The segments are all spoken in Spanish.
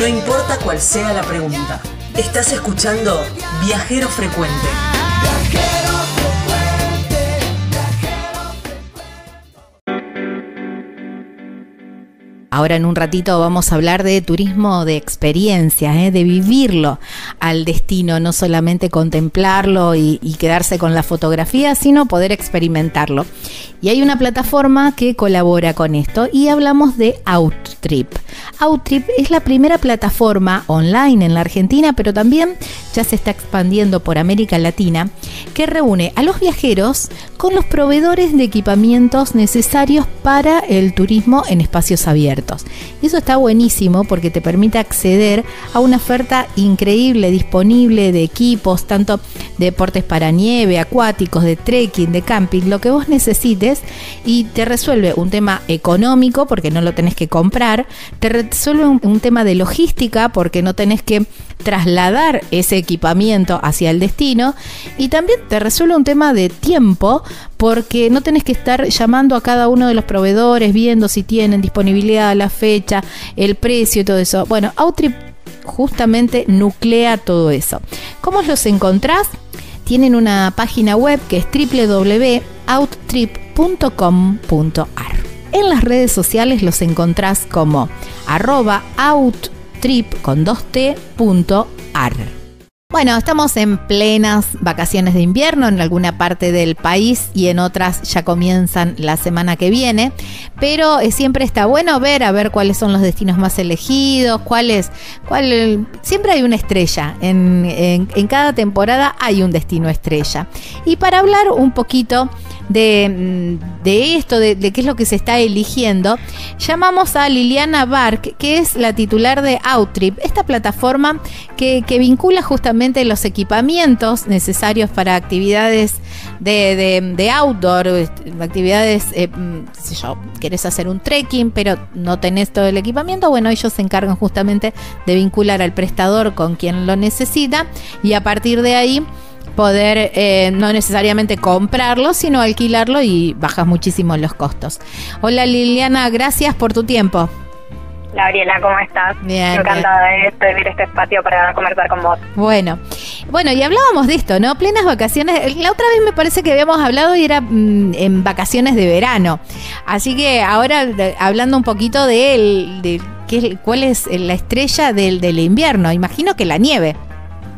No importa cuál sea la pregunta. Estás escuchando Viajero Frecuente. Ahora en un ratito vamos a hablar de turismo de experiencia, ¿eh? de vivirlo al destino, no solamente contemplarlo y, y, quedarse con la fotografía, sino poder experimentarlo. Y hay una plataforma que colabora con esto y hablamos de Outtrip. Outtrip es la primera plataforma online en la Argentina, pero también ya se está expandiendo por América Latina, que reúne a los viajeros con los proveedores de equipamientos necesarios para el turismo en espacios abiertos. Y eso está buenísimo porque te permite acceder a una oferta increíble disponible de equipos, tanto de deportes para nieve, acuáticos, de trekking, de camping, lo que vos necesites y te resuelve un tema económico porque no lo tenés que comprar, te resuelve un, un tema de logística porque no tenés que trasladar ese equipamiento hacia el destino y también te resuelve un tema de tiempo porque no tenés que estar llamando a cada uno de los proveedores viendo si tienen disponibilidad, la fecha, el precio y todo eso. Bueno, Outtrip justamente nuclea todo eso. ¿Cómo los encontrás? Tienen una página web que es www.outtrip.com.ar. En las redes sociales los encontrás como arroba outtrip con 2t.ar. Bueno, estamos en plenas vacaciones de invierno en alguna parte del país y en otras ya comienzan la semana que viene, pero siempre está bueno ver a ver cuáles son los destinos más elegidos, cuáles, cuál, siempre hay una estrella, en, en, cada temporada hay un destino estrella. Y para hablar un poquito de, de esto, de, qué es lo que se está eligiendo, llamamos a Liliana Bark, que es la titular de Outtrip, esta plataforma que, que vincula justamente los equipamientos necesarios para actividades de, de, de outdoor, actividades, eh, qué sé yo, querés hacer un trekking, pero no tenés todo el equipamiento, bueno, ellos se encargan justamente de vincular al prestador con quien lo necesita y a partir de ahí poder eh, no necesariamente comprarlo, sino alquilarlo y bajas muchísimo los costos. Hola Liliana, gracias por tu tiempo. Gabriela, ¿cómo estás? Bien. Encantada de tener este espacio para conversar con vos. Bueno, bueno, y hablábamos de esto, ¿no? Plenas vacaciones. La otra vez me parece que habíamos hablado y era mmm, en vacaciones de verano. Así que ahora hablando un poquito de, el, de qué, cuál es la estrella del, del invierno. Imagino que la nieve.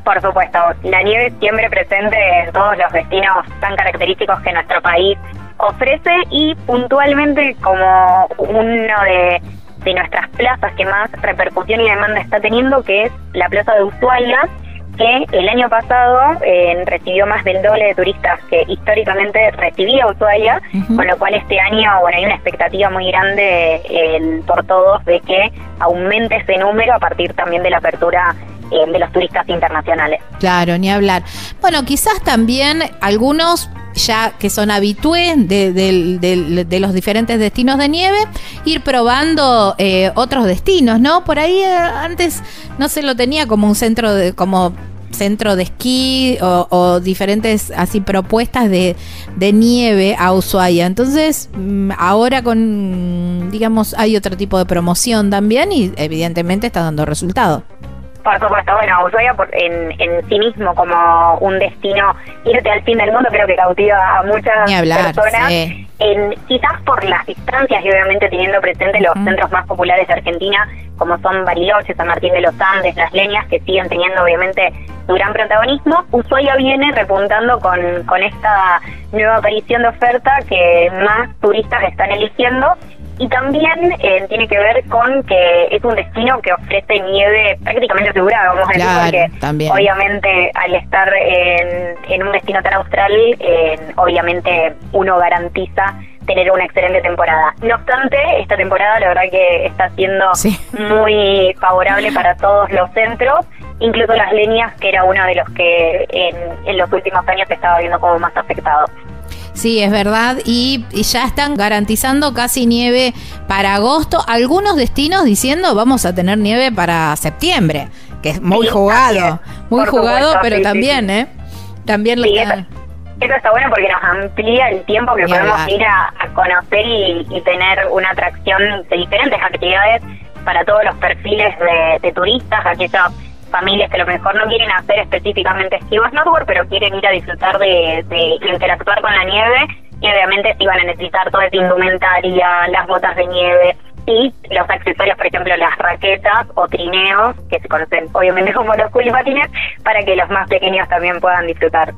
Por supuesto, la nieve siempre presente en todos los destinos tan característicos que nuestro país ofrece y puntualmente como uno de, de nuestras plazas que más repercusión y demanda está teniendo, que es la plaza de Ushuaia, que el año pasado eh, recibió más del doble de turistas que históricamente recibía Ushuaia, uh -huh. con lo cual este año bueno hay una expectativa muy grande eh, por todos de que aumente ese número a partir también de la apertura eh, de los turistas internacionales. Claro, ni hablar. Bueno, quizás también algunos ya que son habitués de, los diferentes destinos de nieve, ir probando eh, otros destinos, ¿no? Por ahí eh, antes no se lo tenía como un centro de, como centro de esquí o, o diferentes así propuestas de, de, nieve a Ushuaia. Entonces, mm, ahora con, digamos, hay otro tipo de promoción también y evidentemente está dando resultado. Por supuesto, bueno, Ushuaia por, en, en sí mismo como un destino, irte al fin del mundo creo que cautiva a muchas hablar, personas. Sí. En, quizás por las distancias y obviamente teniendo presente los centros más populares de Argentina, como son Bariloche, San Martín de los Andes, Las Leñas, que siguen teniendo obviamente su gran protagonismo, Ushuaia viene repuntando con, con esta nueva aparición de oferta que más turistas están eligiendo y también eh, tiene que ver con que es un destino que ofrece nieve prácticamente asegurada, vamos a decir, claro, porque también. obviamente al estar en, en, un destino tan austral, eh, obviamente uno garantiza tener una excelente temporada. No obstante, esta temporada la verdad que está siendo sí. muy favorable para todos los centros, incluso las leñas, que era uno de los que en, en los últimos años se estaba viendo como más afectado. Sí, es verdad. Y, y, ya están garantizando casi nieve para agosto. Algunos destinos diciendo vamos a tener nieve para septiembre, que es muy sí, jugado. Muy jugado, supuesto, pero sí, también. ¿eh? También sí, está... eso, eso, está bueno porque nos amplía el tiempo que podemos ir a, a conocer y, y, tener una atracción de diferentes actividades para todos los perfiles de, turistas, aquellas familias que a lo mejor no quieren hacer específicamente o snowboard, pero quieren ir a disfrutar de, interactuar con la nieve y obviamente sí van a necesitar toda esa indumentaria, las botas de nieve, y los accesorios, por ejemplo, las raquetas o trineos, que se conocen obviamente como los culipatines, para que los más pequeños también puedan disfrutar.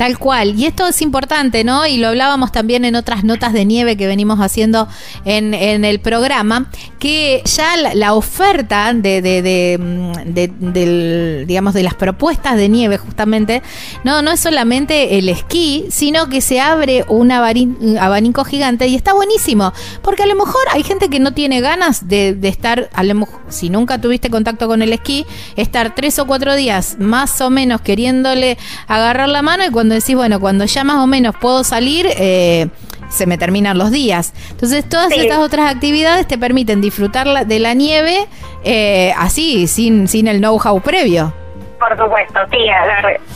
Tal cual. Y esto es importante, ¿no? Y lo hablábamos también en otras notas de nieve que venimos haciendo en, en el programa, que ya la, oferta de, de, de, digamos, de las propuestas de nieve, justamente, no, no es solamente el esquí, sino que se abre un abanico gigante y está buenísimo. Porque a lo mejor hay gente que no tiene ganas de, estar, a lo si nunca tuviste contacto con el esquí, estar tres o cuatro días más o menos queriéndole agarrar la mano y cuando decís, bueno, cuando ya más o menos puedo salir, eh, se me terminan los días. Entonces, todas estas otras actividades te permiten disfrutar de la nieve eh, así, sin, sin el know-how previo. Por supuesto, sí.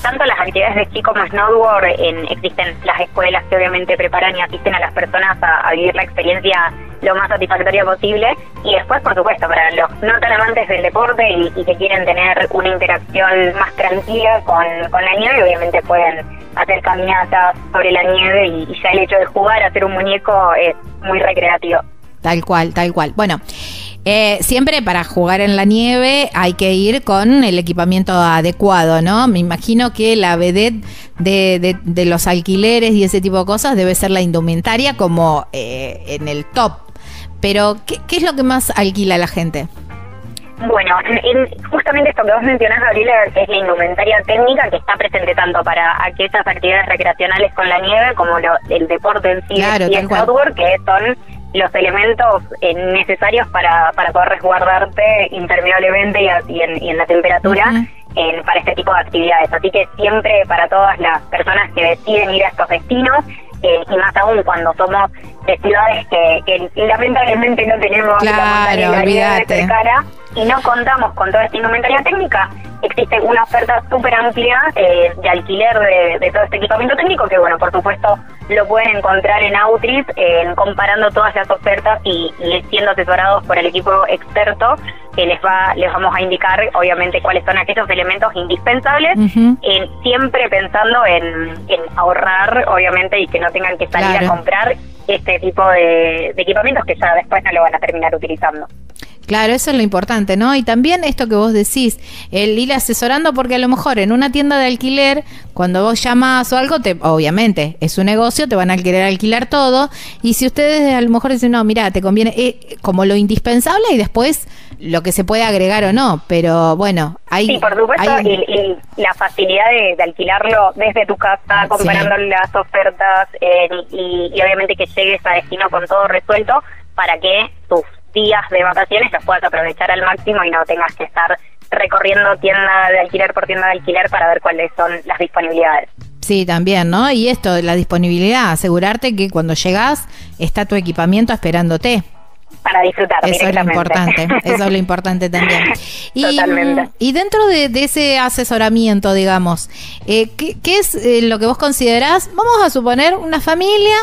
tanto las actividades de esquí como snowboard, en, existen las escuelas que obviamente preparan y asisten a las personas a, vivir la experiencia lo más satisfactoria posible. Y después, por supuesto, para los no tan amantes del deporte y, que quieren tener una interacción más tranquila con, con la nieve, obviamente pueden hacer caminatas sobre la nieve y, ya el hecho de jugar, hacer un muñeco es muy recreativo. Tal cual, tal cual. Bueno, eh, siempre para jugar en la nieve hay que ir con el equipamiento adecuado, ¿no? Me imagino que la vedette de, de, los alquileres y ese tipo de cosas debe ser la indumentaria como eh, en el top. Pero, ¿qué, ¿qué es lo que más alquila la gente? Bueno, justamente esto que vos mencionás, Gabriela, es la indumentaria técnica que está presente tanto para aquellas actividades recreacionales con la nieve como el deporte en sí y el outdoor, que son los elementos eh, necesarios para, para poder resguardarte impermeablemente y, en, la temperatura para este tipo de actividades. Así que siempre para todas las personas que deciden ir a estos destinos, eh, y más aún cuando somos de ciudades que, lamentablemente no tenemos claro, la de cara y no contamos con toda esta indumentaria técnica, existe una oferta súper amplia eh, de alquiler de, todo este equipamiento técnico que, bueno, por supuesto lo pueden encontrar en Outris, comparando todas las ofertas y, siendo asesorados por el equipo experto que les va les vamos a indicar, obviamente, cuáles son aquellos elementos indispensables, siempre pensando en, ahorrar, obviamente, y que no tengan que salir a comprar este tipo de, de equipamientos que ya después no lo van a terminar utilizando. Claro, eso es lo importante, ¿no? Y también esto que vos decís, el ir asesorando, porque a lo mejor en una tienda de alquiler, cuando vos llamas o algo, te, obviamente es un negocio, te van a querer alquilar todo. Y si ustedes a lo mejor dicen, no, mira, te conviene eh, como lo indispensable y después lo que se puede agregar o no. Pero bueno, hay. Sí, por supuesto, y, la facilidad de, alquilarlo desde tu casa, comparando las ofertas eh, y, y obviamente que llegues a destino con todo resuelto para que tus días de vacaciones los puedas aprovechar al máximo y no tengas que estar recorriendo tienda de alquiler por tienda de alquiler para ver cuáles son las disponibilidades. Sí, también, ¿no? Y esto, la disponibilidad, asegurarte que cuando llegas está tu equipamiento esperándote. Para disfrutar. Eso es lo importante, eso es lo importante también. Y, Totalmente. Y dentro de, ese asesoramiento, digamos, eh, ¿qué, es eh, lo que vos considerás? Vamos a suponer una familia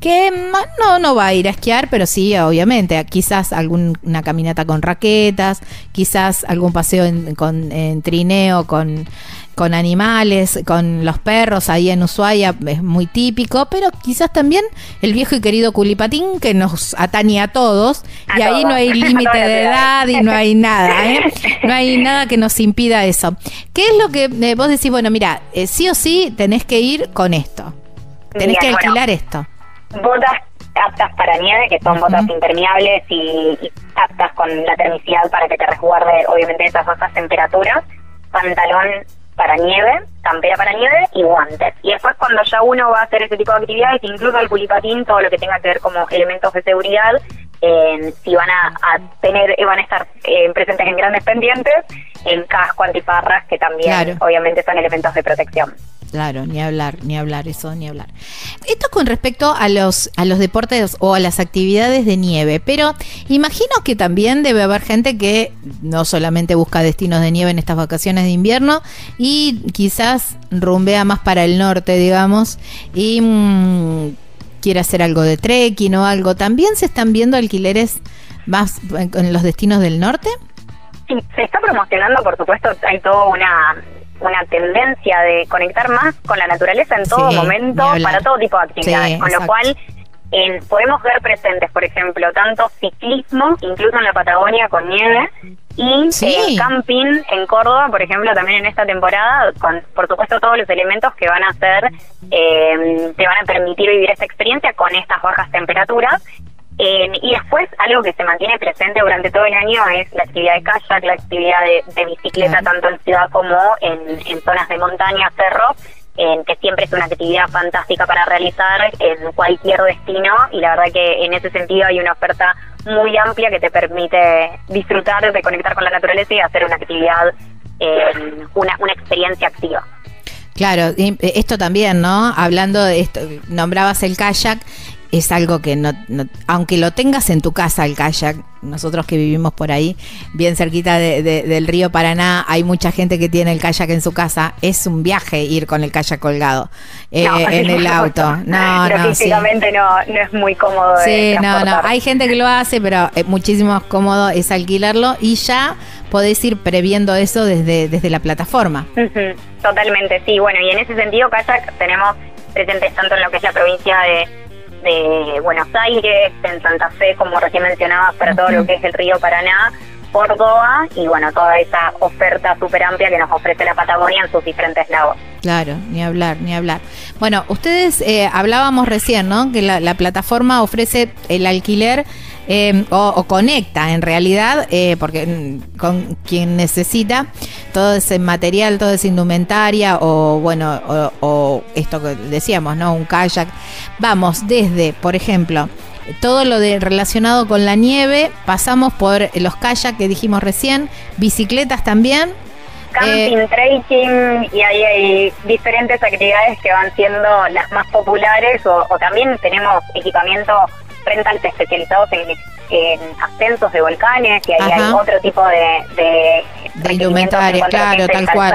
que no, no va a ir a esquiar, pero sí, obviamente, quizás alguna caminata con raquetas, quizás algún paseo en, con, en trineo con, con animales, con los perros, ahí en Ushuaia es muy típico, pero quizás también el viejo y querido culipatín que nos atañe a todos, y ahí no hay límite de edad y no hay nada, ¿eh? No hay nada que nos impida eso. ¿Qué es lo que eh, vos decís? Bueno, mira, eh, sí o sí tenés que ir con esto, tenés que alquilar esto botas aptas para nieve, que son botas impermeables y, aptas con la termicidad para que te resguarde, obviamente, esas bajas temperaturas, pantalón para nieve, campera para nieve y guantes. Y después cuando ya uno va a hacer ese tipo de actividades, incluso el culipatín, todo lo que tenga que ver como elementos de seguridad, eh, si van a, tener, van a estar eh, presentes en grandes pendientes, en casco, antiparras, que también obviamente son elementos de protección. Claro, ni hablar, ni hablar, eso, ni hablar. Esto con respecto a los, a los deportes o a las actividades de nieve, pero imagino que también debe haber gente que no solamente busca destinos de nieve en estas vacaciones de invierno y quizás rumbea más para el norte, digamos, y mm, quiere hacer algo de trekking o algo. También se están viendo alquileres más en los destinos del norte? Sí, se está promocionando, por supuesto, hay toda una una tendencia de conectar más con la naturaleza en todo momento para todo tipo de actividades, con lo cual podemos ver presentes, por ejemplo, tanto ciclismo, incluso en la Patagonia con nieve, y eh, camping en Córdoba, por ejemplo, también en esta temporada, con por supuesto todos los elementos que van a hacer, eh, te van a permitir vivir esta experiencia con estas bajas temperaturas. Y después, algo que se mantiene presente durante todo el año es la actividad de kayak, la actividad de, bicicleta, tanto en ciudad como en, en zonas de montaña, cerros, que siempre es una actividad fantástica para realizar en cualquier destino y la verdad que en ese sentido hay una oferta muy amplia que te permite disfrutar de conectar con la naturaleza y hacer una actividad, una, una experiencia activa. Claro, eh, esto también, ¿no? Hablando de esto, nombrabas el kayak es algo que no, aunque lo tengas en tu casa el kayak, nosotros que vivimos por ahí, bien cerquita del río Paraná, hay mucha gente que tiene el kayak en su casa. Es un viaje ir con el kayak colgado eh, en el auto. No, no, físicamente no, no es muy cómodo. Sí, no, no. Hay gente que lo hace, pero es muchísimo más cómodo es alquilarlo y ya podés ir previendo eso desde, desde la plataforma. Totalmente, sí. Bueno, y en ese sentido, kayak tenemos presentes tanto en lo que es la provincia de de Buenos Aires, en Santa Fe, como recién mencionabas, para todo lo que es el río Paraná, Córdoba y bueno, toda esa oferta súper amplia que nos ofrece la Patagonia en sus diferentes lagos. Claro, ni hablar, ni hablar. Bueno, ustedes eh, hablábamos recién, ¿no? Que la, plataforma ofrece el alquiler eh, o, conecta en realidad, eh, porque mm, con quien necesita todo ese material, toda esa indumentaria o bueno, o, o esto que decíamos, ¿no? Un kayak. Vamos desde, por ejemplo, todo lo de relacionado con la nieve, pasamos por los kayak que dijimos recién, bicicletas también. Camping, eh, trekking y ahí hay diferentes actividades que van siendo las más populares o, también tenemos equipamiento rentals especializados en, ascensos de volcanes y ahí hay otro tipo de, de, de indumentaria, claro, tal cual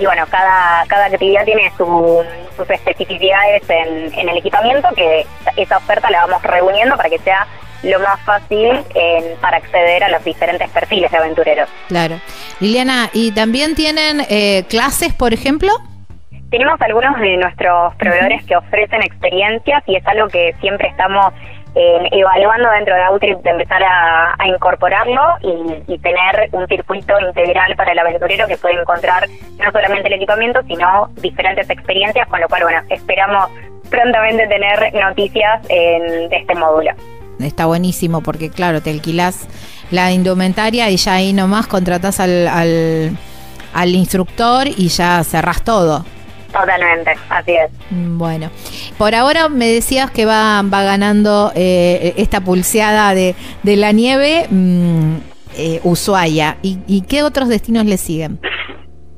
y bueno, cada, cada actividad tiene sus especificidades en, el equipamiento, que esa oferta la vamos reuniendo para que sea lo más fácil para acceder a los diferentes perfiles de aventureros. Claro. Liliana, ¿y también tienen eh, clases, por ejemplo? Tenemos algunos de nuestros proveedores que ofrecen experiencias y es algo que siempre estamos eh, evaluando dentro de Outrip de empezar a, incorporarlo y, tener un circuito integral para el aventurero que puede encontrar no solamente el equipamiento, sino diferentes experiencias, con lo cual, bueno, esperamos prontamente tener noticias de este módulo. Está buenísimo porque, claro, te alquilas la indumentaria y ya ahí nomás contratas al, al, al instructor y ya cerrás todo. Totalmente, así es. Mm, bueno, por ahora me decías que va, va ganando eh, esta pulseada de, de la nieve mm, eh, Ushuaia. ¿Y, qué otros destinos le siguen?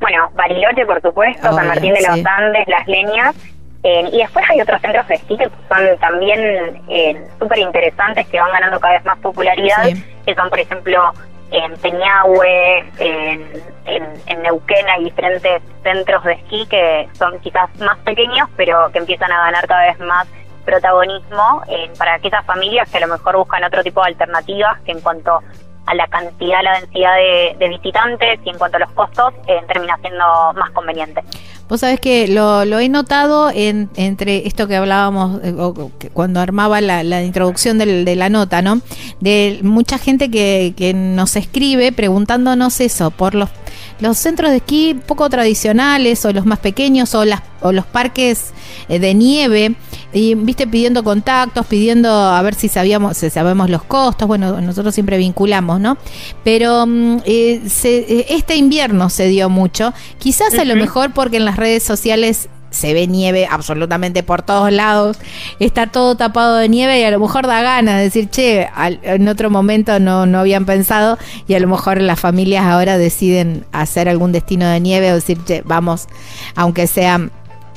Bueno, Bariloche, por supuesto, San Martín de los Andes, Las Leñas. Eh, y después hay otros centros de esquí que son también súper interesantes, que van ganando cada vez más popularidad, que son, por ejemplo, en Peñahue, en, Neuquén hay diferentes centros de esquí que son quizás más pequeños, pero que empiezan a ganar cada vez más protagonismo eh, para aquellas familias que a lo mejor buscan otro tipo de alternativas que en cuanto a la cantidad, la densidad de, visitantes y en cuanto a los costos, eh, termina siendo más conveniente. Vos sabés que lo, he notado en, entre esto que hablábamos eh, cuando armaba la, introducción de la nota, ¿no? De mucha gente que, que nos escribe preguntándonos eso, por los los centros de esquí poco tradicionales o los más pequeños o, las, o los parques eh, de nieve y viste pidiendo contactos, pidiendo a ver si sabíamos, si sabemos los costos, bueno, nosotros siempre vinculamos, ¿no? Pero mm, eh, eh, este invierno se dio mucho, quizás a lo mejor porque en las redes sociales se ve nieve absolutamente por todos lados, está todo tapado de nieve y a lo mejor da ganas de decir, che, en otro momento no, no habían pensado y a lo mejor las familias ahora deciden hacer algún destino de nieve o decir, che, vamos, aunque sea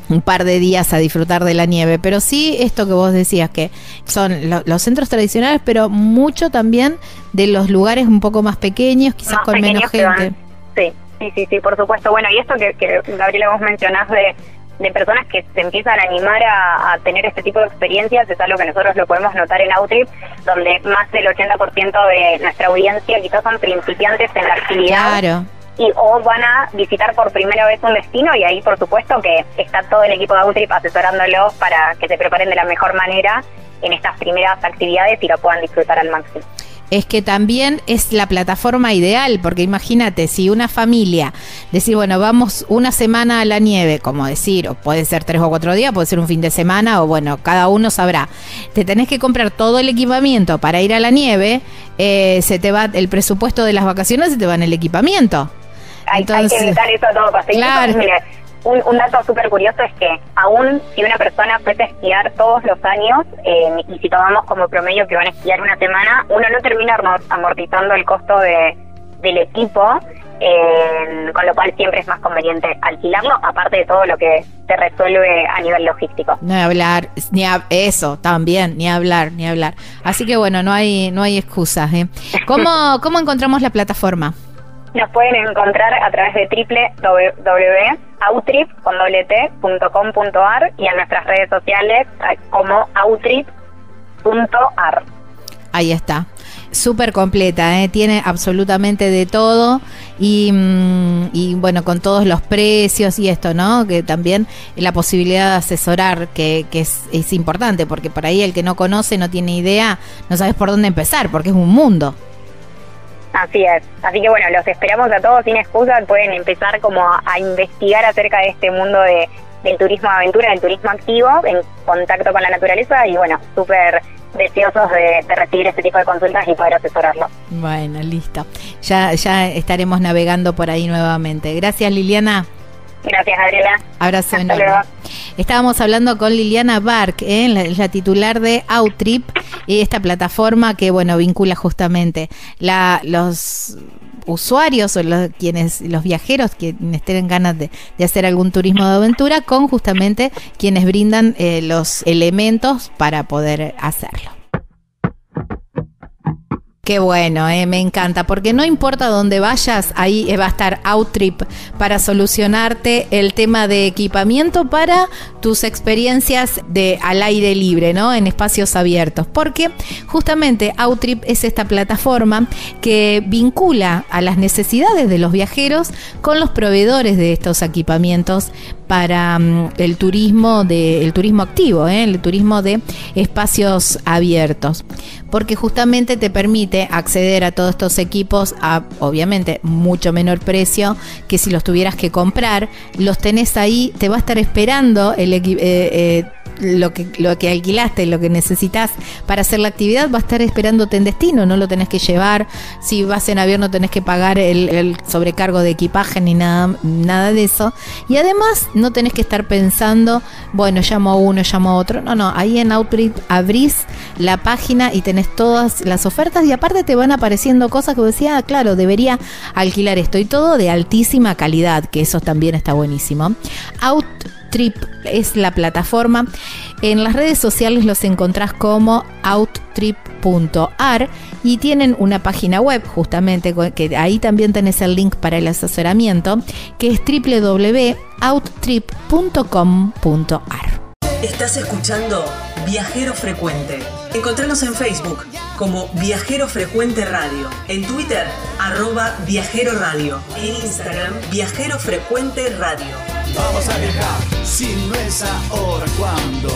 un par de días a disfrutar de la nieve, pero sí esto que vos decías, que son los centros tradicionales, pero mucho también de los lugares un poco más pequeños, quizás con menos gente. Sí, sí, sí, sí, por supuesto. Bueno, y esto que, que Gabriela vos mencionás de de personas que se empiezan a animar a, tener este tipo de experiencias es algo que nosotros lo podemos notar en Outrip, donde más del 80% de nuestra audiencia quizás son principiantes en la actividad. Claro. Y o van a visitar por primera vez un destino y ahí por supuesto que está todo el equipo de Outrip asesorándolos para que se preparen de la mejor manera en estas primeras actividades y lo puedan disfrutar al máximo es que también es la plataforma ideal, porque imagínate, si una familia, decir, bueno, vamos una semana a la nieve, como decir, o puede ser tres o cuatro días, puede ser un fin de semana, o bueno, cada uno sabrá, te tenés que comprar todo el equipamiento para ir a la nieve, eh, se te va el presupuesto de las vacaciones, se te va en el equipamiento. Hay, Entonces, hay que evitar eso todo. Claro. Un, un, dato súper curioso es que aún si una persona puede esquiar todos los años, eh, y si tomamos como promedio que van a esquiar una semana, uno no termina amortizando el costo de, del equipo, eh, con lo cual siempre es más conveniente alquilarlo, aparte de todo lo que se resuelve a nivel logístico. No hablar, ni eso también, ni hablar, ni hablar. Así que bueno, no hay, no hay excusas. ¿eh? ¿Cómo, ¿Cómo encontramos la plataforma? Nos pueden encontrar a través de www.outrip.com.ar y en nuestras redes sociales como outrip.ar. Ahí está. Súper completa, ¿eh? tiene absolutamente de todo y, mm, y, bueno, con todos los precios y esto, ¿no? Que también la posibilidad de asesorar, que, que es importante, porque por ahí el que no conoce, no tiene idea, no sabes por dónde empezar, porque es un mundo. Así es. Así que bueno, los esperamos a todos sin excusa. Pueden empezar como a, investigar acerca de este mundo de, del turismo de aventura, del turismo activo, en contacto con la naturaleza y bueno, súper deseosos de, de, recibir este tipo de consultas y poder asesorarlo. Bueno, listo. Ya, ya estaremos navegando por ahí nuevamente. Gracias, Liliana. Gracias, Adriana. Abrazo enorme. Estábamos hablando con Liliana Bark, ¿eh? la, titular de Outrip, y esta plataforma que, bueno, vincula justamente la, los usuarios o los, quienes, los viajeros quienes tengan ganas de, hacer algún turismo de aventura con justamente quienes brindan eh, los elementos para poder hacerlo. Qué bueno, eh, me encanta, porque no importa dónde vayas, ahí va a estar Outrip para solucionarte el tema de equipamiento para tus experiencias de al aire libre, ¿no? En espacios abiertos, porque justamente Outrip es esta plataforma que vincula a las necesidades de los viajeros con los proveedores de estos equipamientos para mm, el turismo de el turismo activo, ¿eh? el turismo de espacios abiertos, porque justamente te permite acceder a todos estos equipos a obviamente mucho menor precio que si los tuvieras que comprar, los tenés ahí, te va a estar esperando el eh, eh, lo que, lo que alquilaste, lo que necesitas para hacer la actividad, va a estar esperándote en destino, no lo tenés que llevar. Si vas en avión no tenés que pagar el, sobrecargo de equipaje ni nada, nada de eso. Y además no tenés que estar pensando, bueno, llamo a uno, llamo a otro. No, no, ahí en Outreach abrís la página y tenés todas las ofertas y aparte te van apareciendo cosas que decía, ah, claro, debería alquilar esto y todo de altísima calidad, que eso también está buenísimo. Out Trip es la plataforma. En las redes sociales los encontrás como outtrip.ar y tienen una página web justamente que ahí también tenés el link para el asesoramiento que es www.outtrip.com.ar. Estás escuchando Viajero Frecuente. Encontranos en Facebook como Viajero Frecuente Radio, en Twitter arroba Viajero Radio, en Instagram Viajero Frecuente Radio. Vamos a viajar, si no es ahora, ¿cuándo?